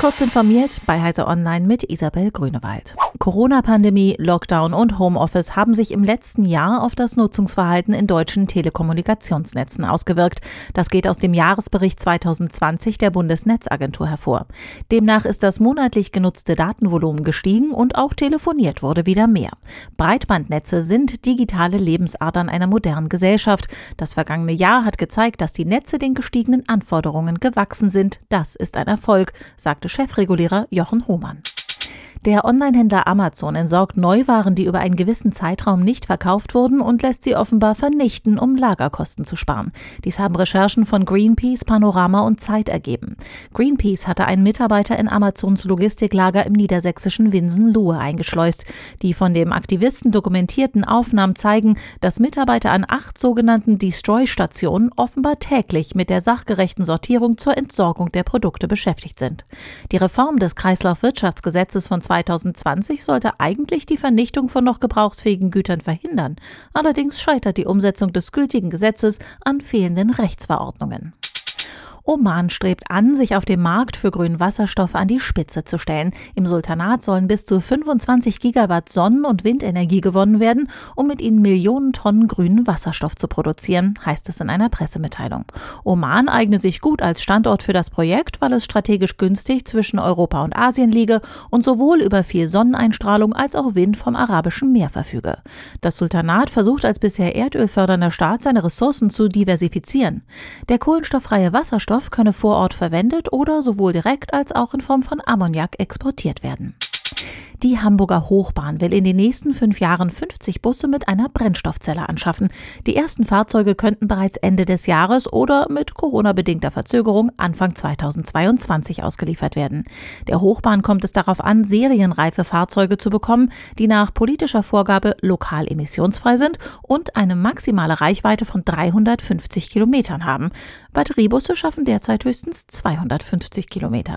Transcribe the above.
Kurz informiert bei Heise Online mit Isabel Grünewald. Corona-Pandemie, Lockdown und Homeoffice haben sich im letzten Jahr auf das Nutzungsverhalten in deutschen Telekommunikationsnetzen ausgewirkt. Das geht aus dem Jahresbericht 2020 der Bundesnetzagentur hervor. Demnach ist das monatlich genutzte Datenvolumen gestiegen und auch telefoniert wurde wieder mehr. Breitbandnetze sind digitale Lebensadern einer modernen Gesellschaft. Das vergangene Jahr hat gezeigt, dass die Netze den gestiegenen Anforderungen gewachsen sind. Das ist ein Erfolg, sagte Chefregulierer Jochen Hohmann. Der Onlinehändler Amazon entsorgt Neuwaren, die über einen gewissen Zeitraum nicht verkauft wurden und lässt sie offenbar vernichten, um Lagerkosten zu sparen. Dies haben Recherchen von Greenpeace, Panorama und Zeit ergeben. Greenpeace hatte einen Mitarbeiter in Amazons Logistiklager im niedersächsischen Winsen-Lohe eingeschleust. Die von dem Aktivisten dokumentierten Aufnahmen zeigen, dass Mitarbeiter an acht sogenannten Destroy-Stationen offenbar täglich mit der sachgerechten Sortierung zur Entsorgung der Produkte beschäftigt sind. Die Reform des Kreislaufwirtschaftsgesetzes von 2020 sollte eigentlich die Vernichtung von noch gebrauchsfähigen Gütern verhindern. Allerdings scheitert die Umsetzung des gültigen Gesetzes an fehlenden Rechtsverordnungen. Oman strebt an, sich auf dem Markt für grünen Wasserstoff an die Spitze zu stellen. Im Sultanat sollen bis zu 25 Gigawatt Sonnen- und Windenergie gewonnen werden, um mit ihnen Millionen Tonnen grünen Wasserstoff zu produzieren, heißt es in einer Pressemitteilung. Oman eigne sich gut als Standort für das Projekt, weil es strategisch günstig zwischen Europa und Asien liege und sowohl über viel Sonneneinstrahlung als auch Wind vom Arabischen Meer verfüge. Das Sultanat versucht als bisher erdölfördernder Staat seine Ressourcen zu diversifizieren. Der kohlenstofffreie Wasserstoff Wasserstoff könne vor Ort verwendet oder sowohl direkt als auch in Form von Ammoniak exportiert werden. Die Hamburger Hochbahn will in den nächsten fünf Jahren 50 Busse mit einer Brennstoffzelle anschaffen. Die ersten Fahrzeuge könnten bereits Ende des Jahres oder mit Corona-bedingter Verzögerung Anfang 2022 ausgeliefert werden. Der Hochbahn kommt es darauf an, serienreife Fahrzeuge zu bekommen, die nach politischer Vorgabe lokal emissionsfrei sind und eine maximale Reichweite von 350 Kilometern haben. Batteriebusse schaffen derzeit höchstens 250 Kilometer.